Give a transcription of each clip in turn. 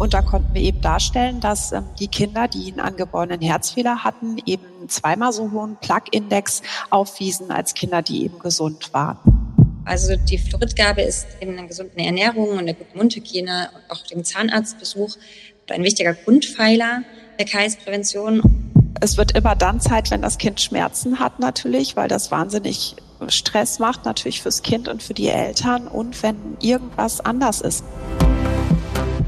Und da konnten wir eben darstellen, dass ähm, die Kinder, die einen angeborenen Herzfehler hatten, eben zweimal so hohen Plaque-Index aufwiesen als Kinder, die eben gesund waren. Also die Fluoridgabe ist in einer gesunden Ernährung und einer guten Mundhygiene und auch dem Zahnarztbesuch ein wichtiger Grundpfeiler der Kreisprävention. Es wird immer dann Zeit, wenn das Kind Schmerzen hat natürlich, weil das wahnsinnig Stress macht natürlich fürs Kind und für die Eltern und wenn irgendwas anders ist.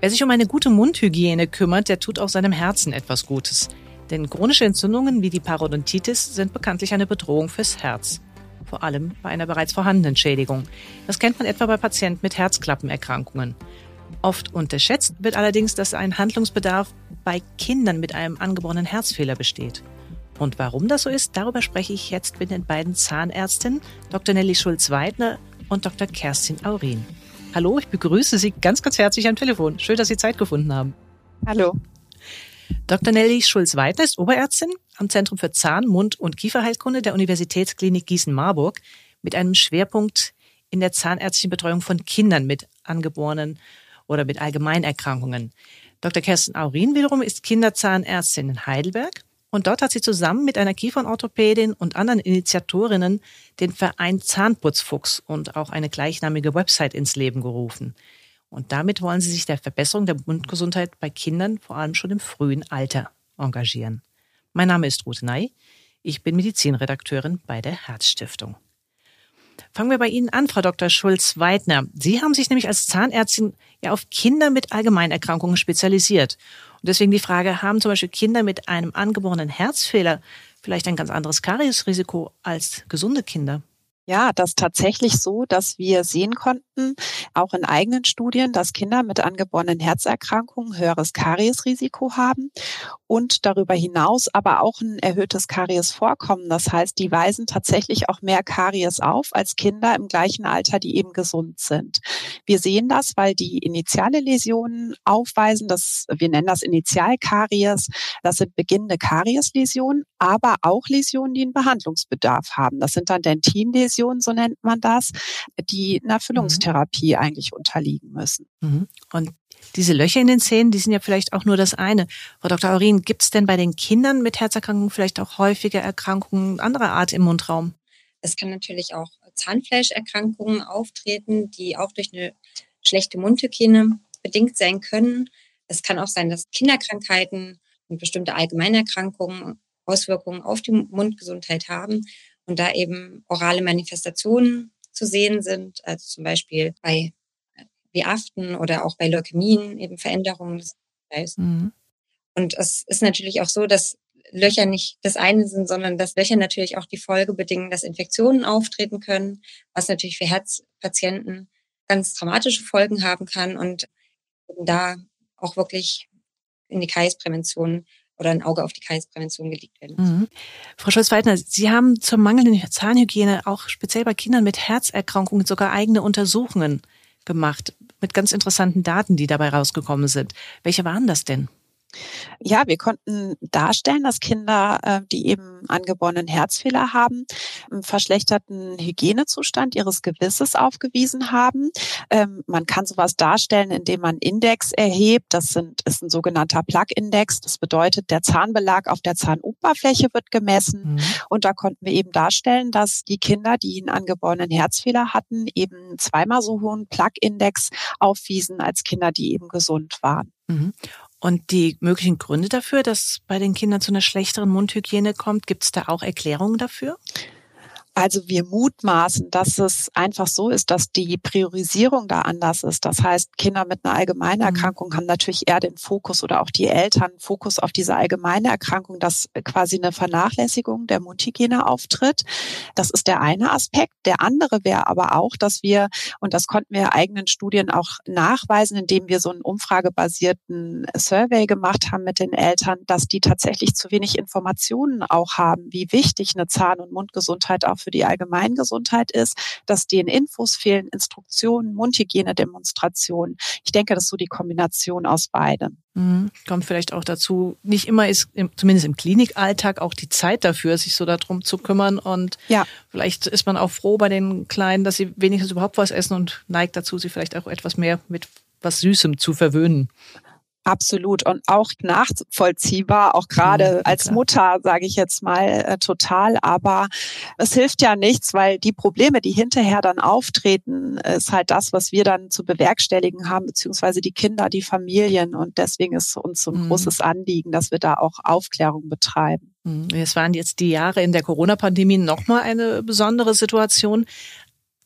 Wer sich um eine gute Mundhygiene kümmert, der tut auch seinem Herzen etwas Gutes. Denn chronische Entzündungen wie die Parodontitis sind bekanntlich eine Bedrohung fürs Herz. Vor allem bei einer bereits vorhandenen Schädigung. Das kennt man etwa bei Patienten mit Herzklappenerkrankungen. Oft unterschätzt wird allerdings, dass ein Handlungsbedarf bei Kindern mit einem angeborenen Herzfehler besteht. Und warum das so ist, darüber spreche ich jetzt mit den beiden Zahnärztinnen, Dr. Nelly Schulz-Weidner und Dr. Kerstin Aurin. Hallo, ich begrüße Sie ganz, ganz herzlich am Telefon. Schön, dass Sie Zeit gefunden haben. Hallo. Dr. Nelly Schulz-Weidner ist Oberärztin am Zentrum für Zahn-, Mund- und Kieferheilkunde der Universitätsklinik Gießen-Marburg mit einem Schwerpunkt in der zahnärztlichen Betreuung von Kindern mit angeborenen oder mit Allgemeinerkrankungen. Dr. Kerstin Aurin wiederum ist Kinderzahnärztin in Heidelberg und dort hat sie zusammen mit einer Kiefernorthopädin und anderen Initiatorinnen den Verein Zahnputzfuchs und auch eine gleichnamige Website ins Leben gerufen. Und damit wollen sie sich der Verbesserung der Mundgesundheit bei Kindern vor allem schon im frühen Alter engagieren. Mein Name ist Ruth Ney. Ich bin Medizinredakteurin bei der Herzstiftung. Fangen wir bei Ihnen an, Frau Dr. Schulz-Weidner. Sie haben sich nämlich als Zahnärztin ja auf Kinder mit Allgemeinerkrankungen spezialisiert. Und deswegen die Frage, haben zum Beispiel Kinder mit einem angeborenen Herzfehler vielleicht ein ganz anderes Kariesrisiko als gesunde Kinder? Ja, das tatsächlich so, dass wir sehen konnten, auch in eigenen Studien, dass Kinder mit angeborenen Herzerkrankungen höheres Kariesrisiko haben und darüber hinaus aber auch ein erhöhtes Kariesvorkommen. Das heißt, die weisen tatsächlich auch mehr Karies auf als Kinder im gleichen Alter, die eben gesund sind. Wir sehen das, weil die initiale Läsionen aufweisen, das, wir nennen das Initialkaries, das sind beginnende Kariesläsionen, aber auch Läsionen, die einen Behandlungsbedarf haben. Das sind dann Dentinläsionen Depression, so nennt man das, die einer Füllungstherapie mhm. eigentlich unterliegen müssen. Mhm. Und diese Löcher in den Zähnen, die sind ja vielleicht auch nur das eine. Frau Dr. Aurin, gibt es denn bei den Kindern mit Herzerkrankungen vielleicht auch häufige Erkrankungen anderer Art im Mundraum? Es kann natürlich auch Zahnfleischerkrankungen auftreten, die auch durch eine schlechte Mundhygiene bedingt sein können. Es kann auch sein, dass Kinderkrankheiten und bestimmte Allgemeinerkrankungen Auswirkungen auf die Mundgesundheit haben und da eben orale Manifestationen zu sehen sind, also zum Beispiel bei äh, Aften oder auch bei Leukämien eben Veränderungen des Fleischs. Mhm. Und es ist natürlich auch so, dass Löcher nicht das eine sind, sondern dass Löcher natürlich auch die Folge bedingen, dass Infektionen auftreten können, was natürlich für Herzpatienten ganz dramatische Folgen haben kann und da auch wirklich in die Kreisprävention oder ein Auge auf die Kreisprävention gelegt werden. Mhm. Frau Scholz-Weidner, Sie haben zur mangelnden Zahnhygiene auch speziell bei Kindern mit Herzerkrankungen sogar eigene Untersuchungen gemacht mit ganz interessanten Daten, die dabei rausgekommen sind. Welche waren das denn? Ja, wir konnten darstellen, dass Kinder, äh, die eben angeborenen Herzfehler haben, einen verschlechterten Hygienezustand ihres Gewisses aufgewiesen haben. Ähm, man kann sowas darstellen, indem man Index erhebt. Das sind, ist ein sogenannter Plug-Index. Das bedeutet, der Zahnbelag auf der Zahnoberfläche wird gemessen. Mhm. Und da konnten wir eben darstellen, dass die Kinder, die einen angeborenen Herzfehler hatten, eben zweimal so hohen Plug-Index aufwiesen als Kinder, die eben gesund waren. Und die möglichen Gründe dafür, dass bei den Kindern zu einer schlechteren Mundhygiene kommt, gibt es da auch Erklärungen dafür? Also wir mutmaßen, dass es einfach so ist, dass die Priorisierung da anders ist. Das heißt, Kinder mit einer allgemeinen mhm. Erkrankung haben natürlich eher den Fokus oder auch die Eltern Fokus auf diese allgemeine Erkrankung, dass quasi eine Vernachlässigung der Mundhygiene auftritt. Das ist der eine Aspekt. Der andere wäre aber auch, dass wir, und das konnten wir eigenen Studien auch nachweisen, indem wir so einen umfragebasierten Survey gemacht haben mit den Eltern, dass die tatsächlich zu wenig Informationen auch haben, wie wichtig eine Zahn- und Mundgesundheit auch für für die Allgemeingesundheit ist, dass denen Infos fehlen, Instruktionen, Mundhygiene, Demonstrationen. Ich denke, das ist so die Kombination aus beidem. Mhm. Kommt vielleicht auch dazu, nicht immer ist, zumindest im Klinikalltag, auch die Zeit dafür, sich so darum zu kümmern. Und ja. vielleicht ist man auch froh bei den Kleinen, dass sie wenigstens überhaupt was essen und neigt dazu, sie vielleicht auch etwas mehr mit was Süßem zu verwöhnen. Absolut und auch nachvollziehbar, auch gerade mhm, als Mutter, sage ich jetzt mal, äh, total. Aber es hilft ja nichts, weil die Probleme, die hinterher dann auftreten, ist halt das, was wir dann zu bewerkstelligen haben, beziehungsweise die Kinder, die Familien. Und deswegen ist uns so ein mhm. großes Anliegen, dass wir da auch Aufklärung betreiben. Mhm. Es waren jetzt die Jahre in der Corona-Pandemie nochmal eine besondere Situation.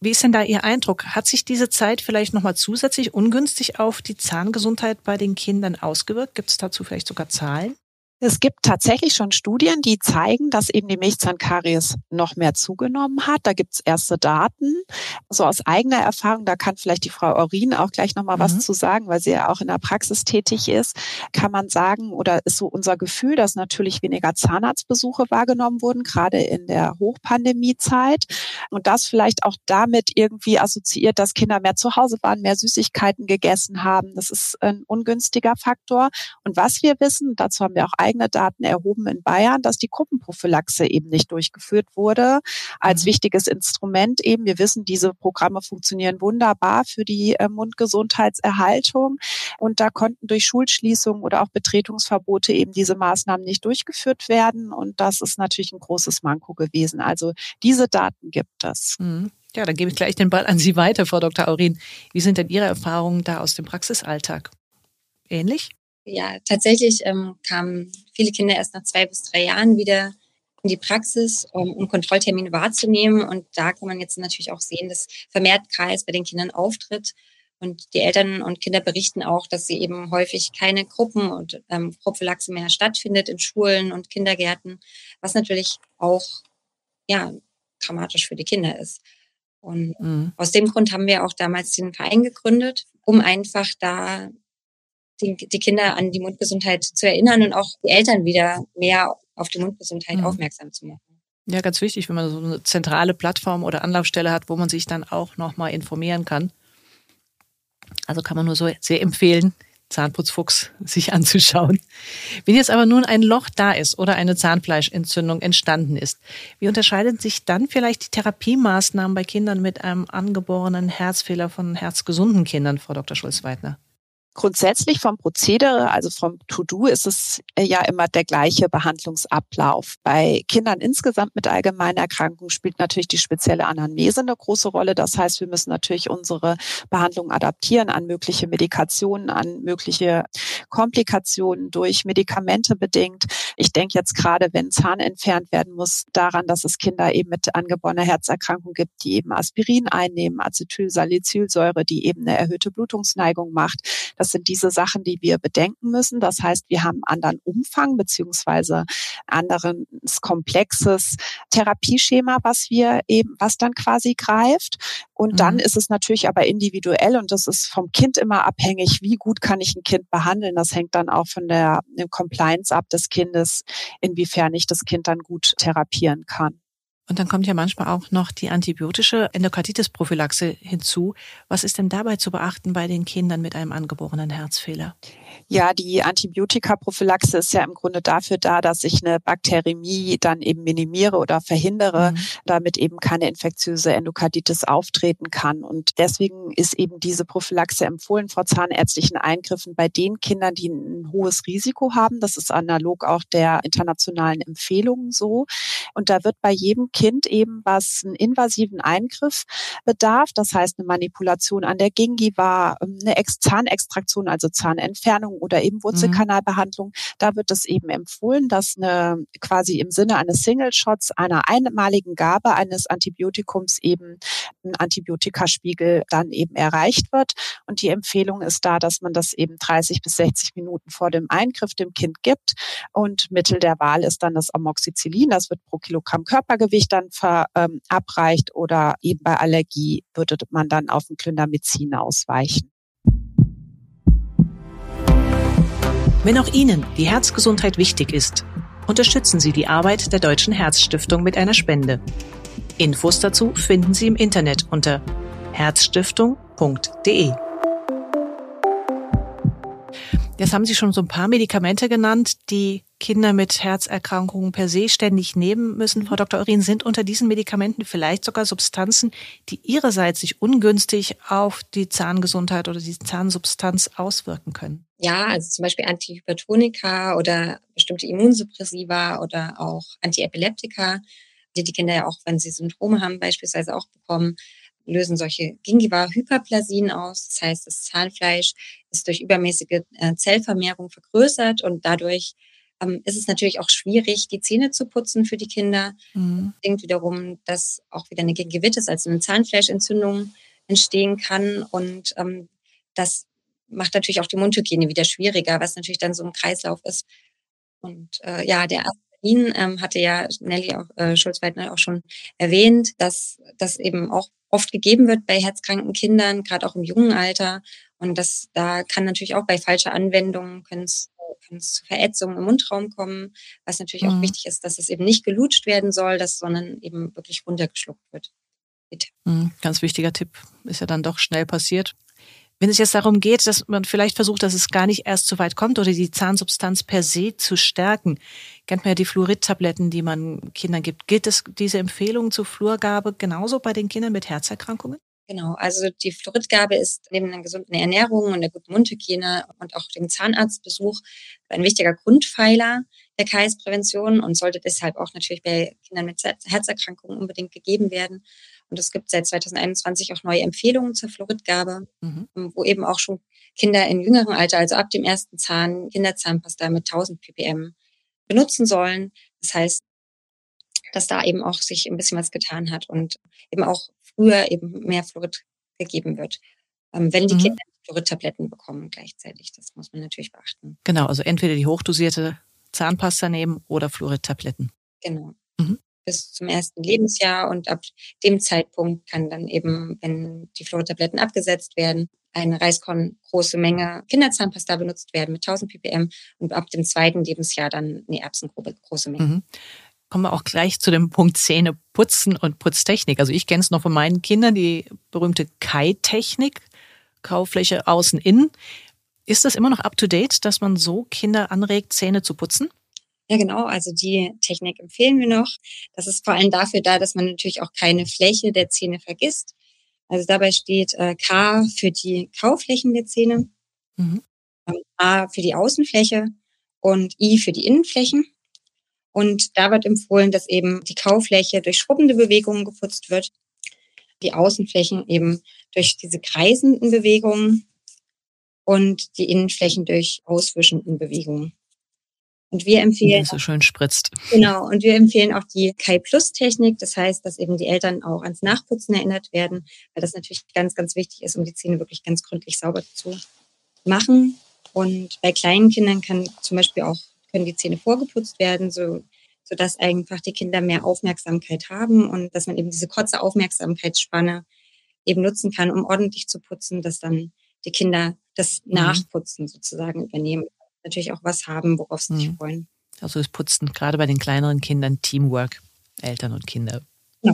Wie ist denn da Ihr Eindruck? Hat sich diese Zeit vielleicht nochmal zusätzlich ungünstig auf die Zahngesundheit bei den Kindern ausgewirkt? Gibt es dazu vielleicht sogar Zahlen? Es gibt tatsächlich schon Studien, die zeigen, dass eben die Milchzahnkaries noch mehr zugenommen hat. Da gibt es erste Daten. So aus eigener Erfahrung, da kann vielleicht die Frau Aurin auch gleich nochmal mhm. was zu sagen, weil sie ja auch in der Praxis tätig ist, kann man sagen, oder ist so unser Gefühl, dass natürlich weniger Zahnarztbesuche wahrgenommen wurden, gerade in der Hochpandemiezeit. Und das vielleicht auch damit irgendwie assoziiert, dass Kinder mehr zu Hause waren, mehr Süßigkeiten gegessen haben. Das ist ein ungünstiger Faktor. Und was wir wissen, dazu haben wir auch eigene Daten erhoben in Bayern, dass die Gruppenprophylaxe eben nicht durchgeführt wurde als mhm. wichtiges Instrument eben. Wir wissen, diese Programme funktionieren wunderbar für die äh, Mundgesundheitserhaltung und da konnten durch Schulschließungen oder auch Betretungsverbote eben diese Maßnahmen nicht durchgeführt werden und das ist natürlich ein großes Manko gewesen. Also diese Daten gibt es. Mhm. Ja, dann gebe ich gleich den Ball an Sie weiter, Frau Dr. Aurin. Wie sind denn Ihre Erfahrungen da aus dem Praxisalltag? Ähnlich? Ja, tatsächlich ähm, kamen viele Kinder erst nach zwei bis drei Jahren wieder in die Praxis, um, um Kontrolltermine wahrzunehmen. Und da kann man jetzt natürlich auch sehen, dass vermehrt Kreis bei den Kindern auftritt. Und die Eltern und Kinder berichten auch, dass sie eben häufig keine Gruppen und ähm, Prophylaxe mehr stattfindet in Schulen und Kindergärten, was natürlich auch ja dramatisch für die Kinder ist. Und mhm. aus dem Grund haben wir auch damals den Verein gegründet, um einfach da die, die Kinder an die Mundgesundheit zu erinnern und auch die Eltern wieder mehr auf die Mundgesundheit mhm. aufmerksam zu machen. Ja, ganz wichtig, wenn man so eine zentrale Plattform oder Anlaufstelle hat, wo man sich dann auch nochmal informieren kann. Also kann man nur so sehr empfehlen, Zahnputzfuchs sich anzuschauen. Wenn jetzt aber nun ein Loch da ist oder eine Zahnfleischentzündung entstanden ist, wie unterscheiden sich dann vielleicht die Therapiemaßnahmen bei Kindern mit einem angeborenen Herzfehler von herzgesunden Kindern, Frau Dr. Schulz-Weidner? Grundsätzlich vom Prozedere, also vom To-Do, ist es äh, ja immer der gleiche Behandlungsablauf. Bei Kindern insgesamt mit allgemeiner Erkrankung spielt natürlich die spezielle Anamnese eine große Rolle. Das heißt, wir müssen natürlich unsere Behandlung adaptieren an mögliche Medikationen, an mögliche Komplikationen durch Medikamente bedingt. Ich denke jetzt gerade, wenn Zahn entfernt werden muss, daran, dass es Kinder eben mit angeborener Herzerkrankung gibt, die eben Aspirin einnehmen, Acetylsalicylsäure, die eben eine erhöhte Blutungsneigung macht. Das sind diese Sachen, die wir bedenken müssen. Das heißt, wir haben anderen Umfang beziehungsweise anderes komplexes Therapieschema, was wir eben, was dann quasi greift. Und dann mhm. ist es natürlich aber individuell und das ist vom Kind immer abhängig, wie gut kann ich ein Kind behandeln. Das hängt dann auch von der Compliance ab des Kindes, inwiefern ich das Kind dann gut therapieren kann. Und dann kommt ja manchmal auch noch die antibiotische Endokarditis-Prophylaxe hinzu. Was ist denn dabei zu beachten bei den Kindern mit einem angeborenen Herzfehler? Ja, die Antibiotika-Prophylaxe ist ja im Grunde dafür da, dass ich eine Bakteriämie dann eben minimiere oder verhindere, mhm. damit eben keine infektiöse Endokarditis auftreten kann. Und deswegen ist eben diese Prophylaxe empfohlen vor zahnärztlichen Eingriffen bei den Kindern, die ein hohes Risiko haben. Das ist analog auch der internationalen Empfehlungen so. Und da wird bei jedem Kind eben, was einen invasiven Eingriff bedarf, das heißt eine Manipulation an der Gingiva, eine Zahnextraktion, also Zahnentfernung, Entfernung oder eben Wurzelkanalbehandlung, da wird es eben empfohlen, dass eine quasi im Sinne eines Single-Shots einer einmaligen Gabe eines Antibiotikums eben ein Antibiotikaspiegel dann eben erreicht wird. Und die Empfehlung ist da, dass man das eben 30 bis 60 Minuten vor dem Eingriff dem Kind gibt. Und Mittel der Wahl ist dann das Amoxicillin. Das wird pro Kilogramm Körpergewicht dann verabreicht ähm, oder eben bei Allergie würde man dann auf ein Clindamycin ausweichen. Wenn auch Ihnen die Herzgesundheit wichtig ist, unterstützen Sie die Arbeit der Deutschen Herzstiftung mit einer Spende. Infos dazu finden Sie im Internet unter herzstiftung.de. Jetzt haben Sie schon so ein paar Medikamente genannt, die Kinder mit Herzerkrankungen per se ständig nehmen müssen. Frau Dr. Urin, sind unter diesen Medikamenten vielleicht sogar Substanzen, die ihrerseits sich ungünstig auf die Zahngesundheit oder die Zahnsubstanz auswirken können? Ja, also zum Beispiel Antihypertonika oder bestimmte Immunsuppressiva oder auch Antiepileptika, die die Kinder ja auch, wenn sie Syndrome haben, beispielsweise auch bekommen lösen solche Gingiva-Hyperplasien aus. Das heißt, das Zahnfleisch ist durch übermäßige äh, Zellvermehrung vergrößert und dadurch ähm, ist es natürlich auch schwierig, die Zähne zu putzen für die Kinder. Mhm. Das bedingt wiederum, dass auch wieder eine Gingivitis, also eine Zahnfleischentzündung entstehen kann und ähm, das macht natürlich auch die Mundhygiene wieder schwieriger, was natürlich dann so ein Kreislauf ist. Und äh, ja, der Aspirin ähm, hatte ja Nelly auch, äh, Schulz-Weidner auch schon erwähnt, dass das eben auch oft gegeben wird bei herzkranken Kindern, gerade auch im jungen Alter. Und das, da kann natürlich auch bei falscher Anwendung können es zu Verätzungen im Mundraum kommen, was natürlich mhm. auch wichtig ist, dass es eben nicht gelutscht werden soll, dass, sondern eben wirklich runtergeschluckt wird. Mhm, ganz wichtiger Tipp, ist ja dann doch schnell passiert. Wenn es jetzt darum geht, dass man vielleicht versucht, dass es gar nicht erst so weit kommt oder die Zahnsubstanz per se zu stärken, kennt man ja die Fluorid-Tabletten, die man Kindern gibt. Gilt es diese Empfehlung zur Fluorgabe genauso bei den Kindern mit Herzerkrankungen? Genau, also die Fluoridgabe ist neben einer gesunden Ernährung und der guten Mundhygiene und auch dem Zahnarztbesuch ein wichtiger Grundpfeiler der KS-Prävention und sollte deshalb auch natürlich bei Kindern mit Herzerkrankungen unbedingt gegeben werden. Und es gibt seit 2021 auch neue Empfehlungen zur Fluoridgabe, mhm. Ähm, wo eben auch schon Kinder in jüngerem Alter, also ab dem ersten Zahn, Kinderzahnpasta mit 1000 ppm benutzen sollen. Das heißt, dass da eben auch sich ein bisschen was getan hat und eben auch früher eben mehr Fluorid gegeben wird, ähm, wenn die mhm. Kinder Fluorid-Tabletten bekommen gleichzeitig. Das muss man natürlich beachten. Genau, also entweder die hochdosierte Zahnpasta nehmen oder Fluorid-Tabletten. Genau. Mhm bis zum ersten Lebensjahr und ab dem Zeitpunkt kann dann eben, wenn die Fluortabletten abgesetzt werden, eine Reiskorn große Menge Kinderzahnpasta benutzt werden mit 1000 ppm und ab dem zweiten Lebensjahr dann eine Erbsengrube große Menge. Mhm. Kommen wir auch gleich zu dem Punkt Zähne putzen und Putztechnik. Also ich kenne es noch von meinen Kindern, die berühmte Kai-Technik, Kaufläche außen innen. Ist das immer noch up to date, dass man so Kinder anregt, Zähne zu putzen? Ja, genau. Also die Technik empfehlen wir noch. Das ist vor allem dafür da, dass man natürlich auch keine Fläche der Zähne vergisst. Also dabei steht äh, K für die Kauflächen der Zähne, mhm. Ähm, A für die Außenfläche und I für die Innenflächen. Und da wird empfohlen, dass eben die Kaufläche durch schrubbende Bewegungen geputzt wird, die Außenflächen eben durch diese kreisenden Bewegungen und die Innenflächen durch auswischenden Bewegungen. Und wir empfehlen. so schön spritzt. Genau. Und wir empfehlen auch die Kai Plus Technik. Das heißt, dass eben die Eltern auch ans Nachputzen erinnert werden, weil das natürlich ganz, ganz wichtig ist, um die Zähne wirklich ganz gründlich sauber zu machen. Und bei kleinen Kindern kann zum Beispiel auch, können die Zähne vorgeputzt werden, so, so dass einfach die Kinder mehr Aufmerksamkeit haben und dass man eben diese kurze Aufmerksamkeitsspanne eben nutzen kann, um ordentlich zu putzen, dass dann die Kinder das mhm. Nachputzen sozusagen übernehmen natürlich auch was haben, worauf sie sich mhm. freuen. Also es putzen gerade bei den kleineren Kindern Teamwork, Eltern und Kinder. Ja.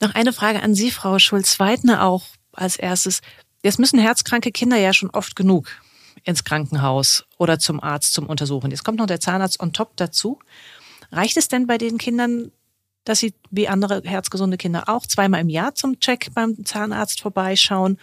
Noch eine Frage an Sie, Frau Schulz-Weidner, auch als erstes. Jetzt müssen herzkranke Kinder ja schon oft genug ins Krankenhaus oder zum Arzt zum Untersuchen. Jetzt kommt noch der Zahnarzt on top dazu. Reicht es denn bei den Kindern, dass sie wie andere herzgesunde Kinder auch zweimal im Jahr zum Check beim Zahnarzt vorbeischauen?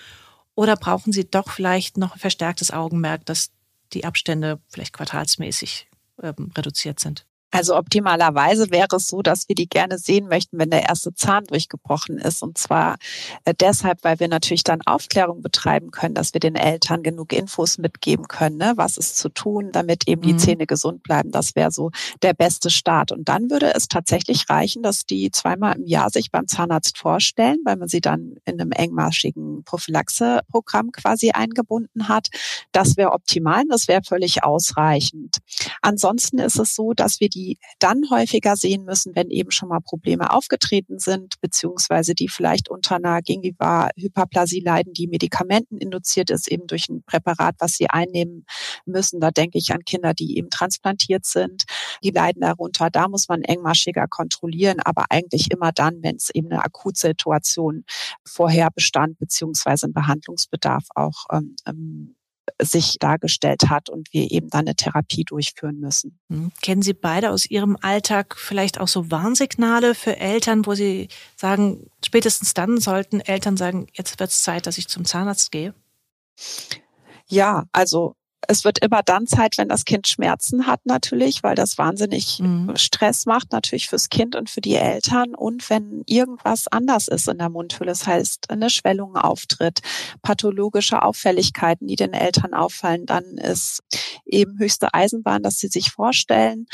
Oder brauchen sie doch vielleicht noch verstärktes Augenmerk, dass die Abstände vielleicht quartalsmäßig ähm, reduziert sind? Also optimalerweise wäre es so, dass wir die gerne sehen möchten, wenn der erste Zahn durchgebrochen ist. Und zwar äh, deshalb, weil wir natürlich dann Aufklärung betreiben können, dass wir den Eltern genug Infos mitgeben können, ne? was ist zu tun, damit eben die mhm. Zähne gesund bleiben. Das wäre so der beste Start. Und dann würde es tatsächlich reichen, dass die zweimal im Jahr sich beim Zahnarzt vorstellen, weil man sie dann in einem engmaschigen Prophylaxeprogramm quasi eingebunden hat. Das wäre optimal. Das wäre völlig ausreichend. Ansonsten ist es so, dass wir die die dann häufiger sehen müssen, wenn eben schon mal Probleme aufgetreten sind, beziehungsweise die vielleicht unter einer Gingiva-Hyperplasie leiden, die medikamenteninduziert ist, eben durch ein Präparat, was sie einnehmen müssen. Da denke ich an Kinder, die eben transplantiert sind. Die leiden darunter. Da muss man engmaschiger kontrollieren, aber eigentlich immer dann, wenn es eben eine Akutsituation vorher bestand, beziehungsweise ein Behandlungsbedarf auch ähm, ähm sich dargestellt hat und wir eben dann eine Therapie durchführen müssen. Hm. Kennen Sie beide aus Ihrem Alltag vielleicht auch so Warnsignale für Eltern, wo Sie sagen, spätestens dann sollten Eltern sagen, jetzt wird es Zeit, dass ich zum Zahnarzt gehe? Ja, also es wird immer dann Zeit, wenn das Kind Schmerzen hat natürlich, weil das wahnsinnig mhm. Stress macht natürlich fürs Kind und für die Eltern und wenn irgendwas anders ist in der Mundhöhle, das heißt eine Schwellung auftritt, pathologische Auffälligkeiten, die den Eltern auffallen, dann ist eben höchste Eisenbahn, dass sie sich vorstellen.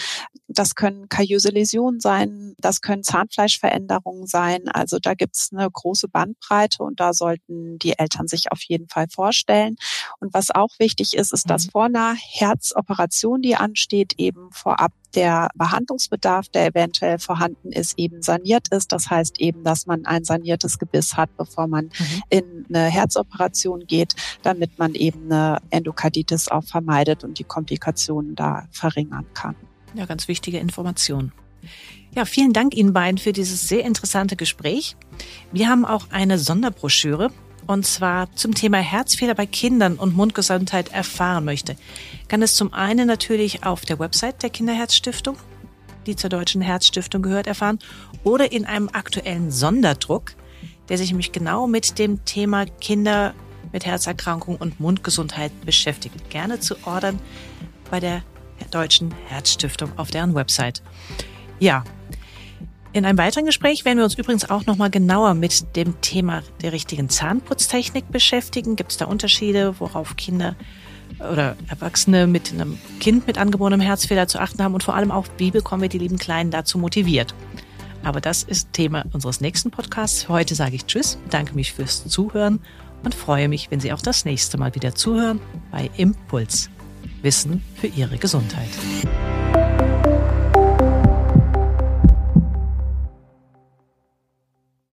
Das können kariöse Läsionen sein, das können Zahnfleischveränderungen sein. Also da gibt's eine große Bandbreite und da sollten die Eltern sich auf jeden Fall vorstellen. Und was auch wichtig ist, ist, dass mhm. vor einer Herzoperation, die ansteht, eben vorab der Behandlungsbedarf, der eventuell vorhanden ist, eben saniert ist. Das heißt eben, dass man ein saniertes Gebiss hat, bevor man mhm. in eine Herzoperation geht, damit man eben eine Endokarditis auch vermeidet und die Komplikationen da verringern kann. Ja, ganz wichtige Information. Ja, vielen Dank Ihnen beiden für dieses sehr interessante Gespräch. Wir haben auch eine Sonderbroschüre und zwar zum Thema Herzfehler bei Kindern und Mundgesundheit erfahren möchte, kann es zum einen natürlich auf der Website der Kinderherzstiftung, die zur Deutschen Herzstiftung gehört, erfahren oder in einem aktuellen Sonderdruck, der sich nämlich genau mit dem Thema Kinder mit Herzerkrankung und Mundgesundheit beschäftigt. Gerne zu ordern bei der Deutschen Herzstiftung auf deren Website. Ja, in einem weiteren Gespräch werden wir uns übrigens auch nochmal genauer mit dem Thema der richtigen Zahnputztechnik beschäftigen. Gibt es da Unterschiede, worauf Kinder oder Erwachsene mit einem Kind mit angeborenem Herzfehler zu achten haben und vor allem auch, wie bekommen wir die lieben Kleinen dazu motiviert? Aber das ist Thema unseres nächsten Podcasts. Für heute sage ich Tschüss, bedanke mich fürs Zuhören und freue mich, wenn Sie auch das nächste Mal wieder zuhören bei Impuls. Wissen für Ihre Gesundheit.